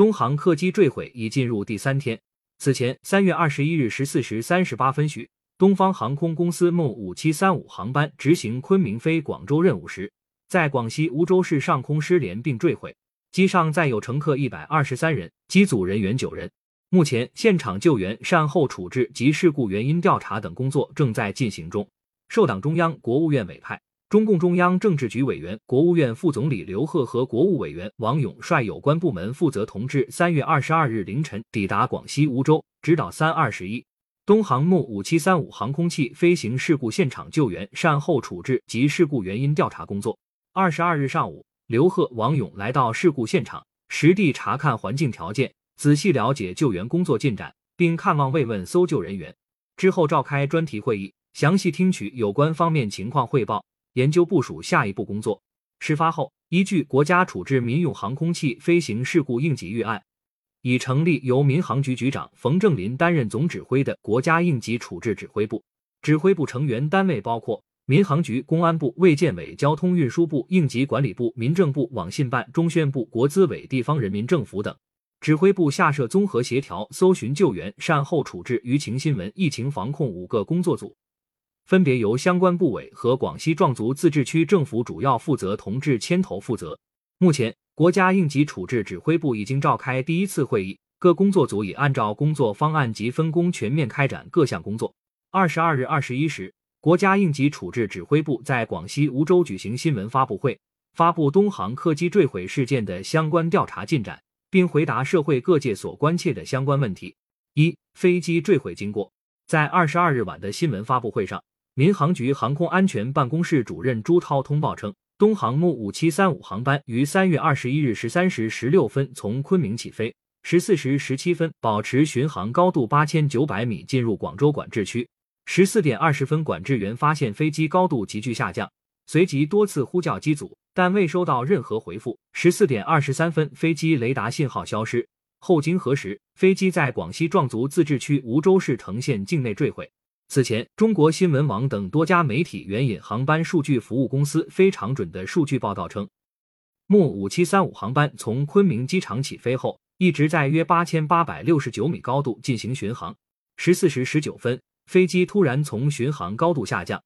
东航客机坠毁已进入第三天。此前，三月二十一日十四时三十八分许，东方航空公司梦五七三五航班执行昆明飞广州任务时，在广西梧州市上空失联并坠毁，机上载有乘客一百二十三人，机组人员九人。目前，现场救援、善后处置及事故原因调查等工作正在进行中。受党中央、国务院委派。中共中央政治局委员、国务院副总理刘鹤和国务委员王勇率有关部门负责同志，三月二十二日凌晨抵达广西梧州，指导三二十一东航木五七三五航空器飞行事故现场救援、善后处置及事故原因调查工作。二十二日上午，刘鹤、王勇来到事故现场，实地查看环境条件，仔细了解救援工作进展，并看望慰问搜救人员。之后召开专题会议，详细听取有关方面情况汇报。研究部署下一步工作。事发后，依据国家处置民用航空器飞行事故应急预案，已成立由民航局局长冯正林担任总指挥的国家应急处置指挥部。指挥部成员单位包括民航局、公安部、卫健委、交通运输部、应急管理部、民政部、网信办、中宣部、国资委、地方人民政府等。指挥部下设综合协调、搜寻救援、善后处置、舆情新闻、疫情防控五个工作组。分别由相关部委和广西壮族自治区政府主要负责同志牵头负责。目前，国家应急处置指挥部已经召开第一次会议，各工作组已按照工作方案及分工全面开展各项工作。二十二日二十一时，国家应急处置指挥部在广西梧州举行新闻发布会，发布东航客机坠毁事件的相关调查进展，并回答社会各界所关切的相关问题。一、飞机坠毁经过。在二十二日晚的新闻发布会上。民航局航空安全办公室主任朱涛通报称，东航木五七三五航班于三月二十一日十三时十六分从昆明起飞，十四时十七分保持巡航高度八千九百米进入广州管制区，十四点二十分管制员发现飞机高度急剧下降，随即多次呼叫机组，但未收到任何回复。十四点二十三分，飞机雷达信号消失，后经核实，飞机在广西壮族自治区梧州市藤县境内坠毁。此前，中国新闻网等多家媒体援引航班数据服务公司非常准的数据报道称，木五七三五航班从昆明机场起飞后，一直在约八千八百六十九米高度进行巡航。十四时十九分，飞机突然从巡航高度下降，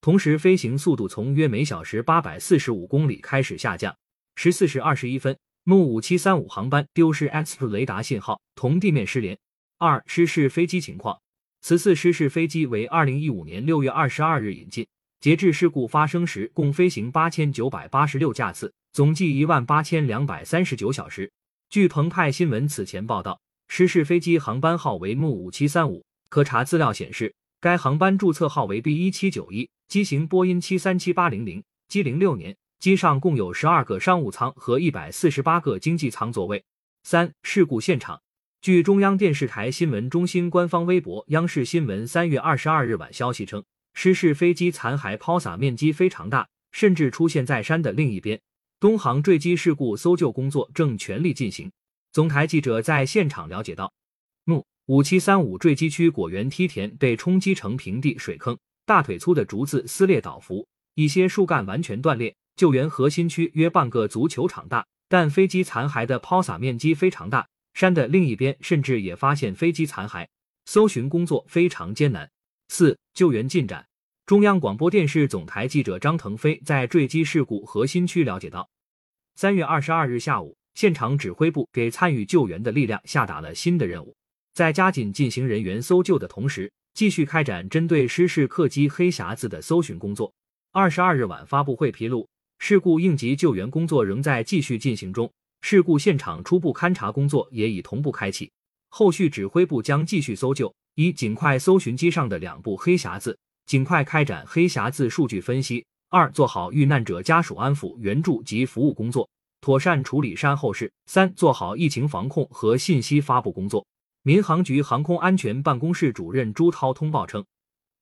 同时飞行速度从约每小时八百四十五公里开始下降。十四时二十一分，木五七三五航班丢失 X 雷达信号，同地面失联。二、失事飞机情况。此次失事飞机为二零一五年六月二十二日引进，截至事故发生时，共飞行八千九百八十六架次，总计一万八千两百三十九小时。据澎湃新闻此前报道，失事飞机航班号为木五七三五。可查资料显示，该航班注册号为 B 一七九一，机型波音七三七八零零，机龄六年，机上共有十二个商务舱和一百四十八个经济舱座位。三、事故现场。据中央电视台新闻中心官方微博“央视新闻”三月二十二日晚消息称，失事飞机残骸抛洒面积非常大，甚至出现在山的另一边。东航坠机事故搜救工作正全力进行。总台记者在现场了解到，木五七三五坠机区果园梯田被冲击成平地水坑，大腿粗的竹子撕裂倒伏，一些树干完全断裂。救援核心区约半个足球场大，但飞机残骸的抛洒面积非常大。山的另一边甚至也发现飞机残骸，搜寻工作非常艰难。四、救援进展。中央广播电视总台记者张腾飞在坠机事故核心区了解到，三月二十二日下午，现场指挥部给参与救援的力量下达了新的任务，在加紧进行人员搜救的同时，继续开展针对失事客机黑匣子的搜寻工作。二十二日晚发布会披露，事故应急救援工作仍在继续进行中。事故现场初步勘查工作也已同步开启，后续指挥部将继续搜救，一尽快搜寻机上的两部黑匣子，尽快开展黑匣子数据分析；二做好遇难者家属安抚、援助及服务工作，妥善处理善后事；三做好疫情防控和信息发布工作。民航局航空安全办公室主任朱涛通报称，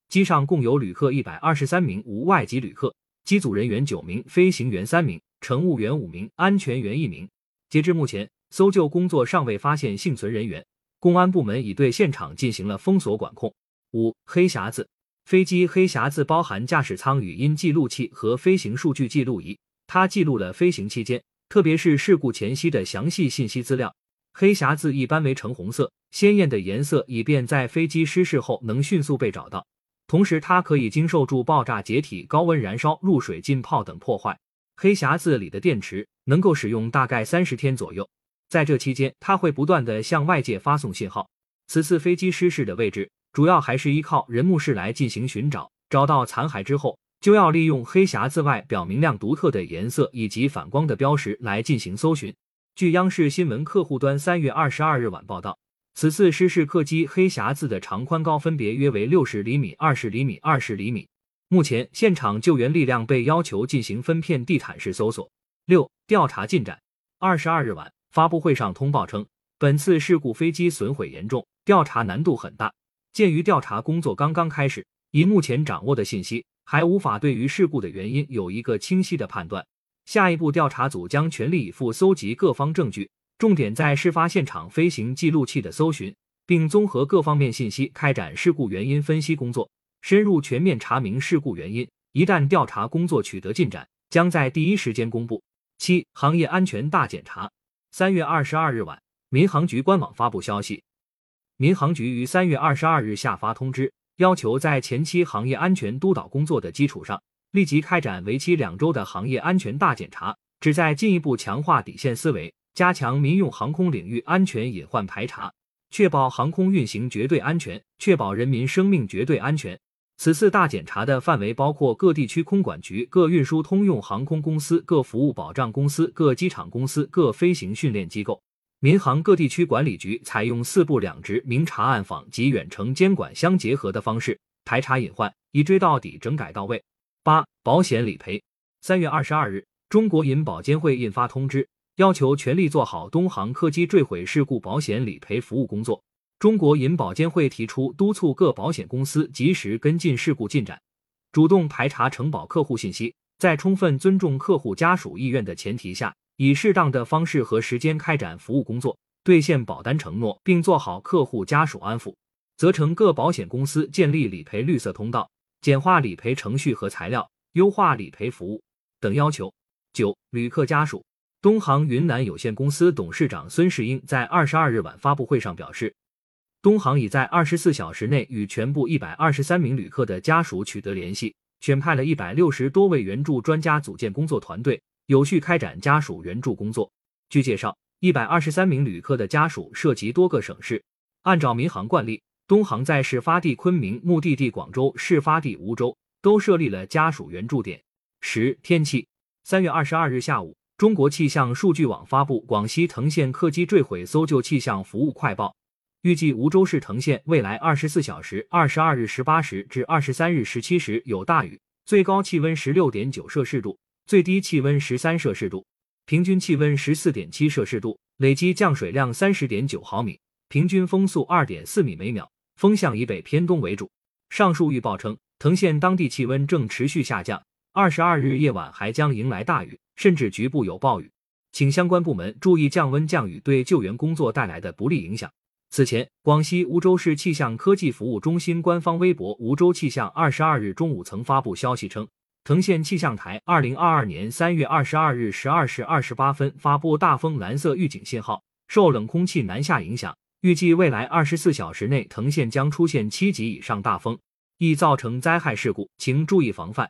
机上共有旅客一百二十三名，无外籍旅客，机组人员九名，飞行员三名，乘务员五名，安全员一名。截至目前，搜救工作尚未发现幸存人员，公安部门已对现场进行了封锁管控。五黑匣子，飞机黑匣子包含驾驶舱语音记录器和飞行数据记录仪，它记录了飞行期间，特别是事故前夕的详细信息资料。黑匣子一般为橙红色，鲜艳的颜色以便在飞机失事后能迅速被找到。同时，它可以经受住爆炸、解体、高温燃烧、入水浸泡等破坏。黑匣子里的电池能够使用大概三十天左右，在这期间，它会不断的向外界发送信号。此次飞机失事的位置主要还是依靠人目视来进行寻找，找到残骸之后，就要利用黑匣子外表明亮独特的颜色以及反光的标识来进行搜寻。据央视新闻客户端三月二十二日晚报道，此次失事客机黑匣子的长宽高分别约为六十厘米、二十厘米、二十厘米。目前，现场救援力量被要求进行分片地毯式搜索。六、调查进展。二十二日晚，发布会上通报称，本次事故飞机损毁严重，调查难度很大。鉴于调查工作刚刚开始，以目前掌握的信息，还无法对于事故的原因有一个清晰的判断。下一步，调查组将全力以赴搜集各方证据，重点在事发现场飞行记录器的搜寻，并综合各方面信息开展事故原因分析工作，深入全面查明事故原因。一旦调查工作取得进展，将在第一时间公布。七、行业安全大检查。三月二十二日晚，民航局官网发布消息，民航局于三月二十二日下发通知，要求在前期行业安全督导工作的基础上。立即开展为期两周的行业安全大检查，旨在进一步强化底线思维，加强民用航空领域安全隐患排查，确保航空运行绝对安全，确保人民生命绝对安全。此次大检查的范围包括各地区空管局、各运输通用航空公司、各服务保障公司、各机场公司、各飞行训练机构。民航各地区管理局采用四部两直明察暗访及远程监管相结合的方式排查隐患，一追到底，整改到位。八、保险理赔。三月二十二日，中国银保监会印发通知，要求全力做好东航客机坠毁事故保险理赔服务工作。中国银保监会提出，督促各保险公司及时跟进事故进展，主动排查承保客户信息，在充分尊重客户家属意愿的前提下，以适当的方式和时间开展服务工作，兑现保单承诺，并做好客户家属安抚。责成各保险公司建立理赔绿色通道。简化理赔程序和材料，优化理赔服务等要求。九、旅客家属。东航云南有限公司董事长孙世英在二十二日晚发布会上表示，东航已在二十四小时内与全部一百二十三名旅客的家属取得联系，选派了一百六十多位援助专家组建工作团队，有序开展家属援助工作。据介绍，一百二十三名旅客的家属涉及多个省市，按照民航惯例。东航在事发地昆明、目的地广州、事发地梧州都设立了家属援助点。十天气，三月二十二日下午，中国气象数据网发布广西藤县客机坠毁搜救气象服务快报，预计梧州市藤县未来二十四小时（二十二日十八时至二十三日十七时）有大雨，最高气温十六点九摄氏度，最低气温十三摄氏度，平均气温十四点七摄氏度，累计降水量三十点九毫米，平均风速二点四米每秒。风向以北偏东为主。上述预报称，藤县当地气温正持续下降，二十二日夜晚还将迎来大雨，甚至局部有暴雨，请相关部门注意降温降雨对救援工作带来的不利影响。此前，广西梧州市气象科技服务中心官方微博“梧州气象”二十二日中午曾发布消息称，藤县气象台二零二二年三月二十二日十二时二十八分发布大风蓝色预警信号，受冷空气南下影响。预计未来二十四小时内，藤县将出现七级以上大风，易造成灾害事故，请注意防范。